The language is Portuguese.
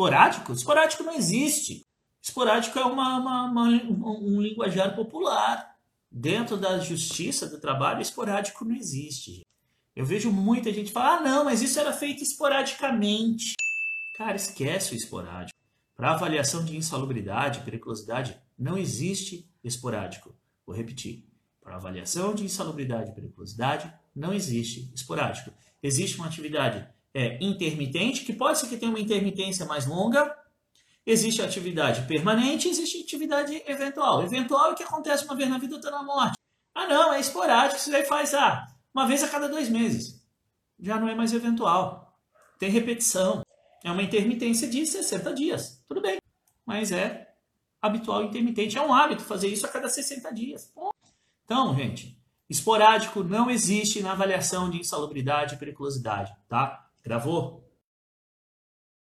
Esporádico? Esporádico não existe. Esporádico é uma, uma, uma, um, linguajar popular. Dentro da justiça do trabalho, esporádico não existe. Eu vejo muita gente falar, ah, não, mas isso era feito esporadicamente. Cara, esquece o esporádico. Para avaliação de insalubridade, periculosidade, não existe esporádico. Vou repetir. Para avaliação de insalubridade e periculosidade, não existe esporádico. Existe uma atividade é, intermitente, que pode ser que tenha uma intermitência mais longa. Existe atividade permanente, existe atividade eventual. Eventual é o que acontece uma vez na vida, outra na morte. Ah, não, é esporádico, isso aí faz ah, uma vez a cada dois meses. Já não é mais eventual. Tem repetição. É uma intermitência de 60 dias. Tudo bem. Mas é habitual intermitente. É um hábito fazer isso a cada 60 dias. Então, gente, esporádico não existe na avaliação de insalubridade e periculosidade, tá? Gravou?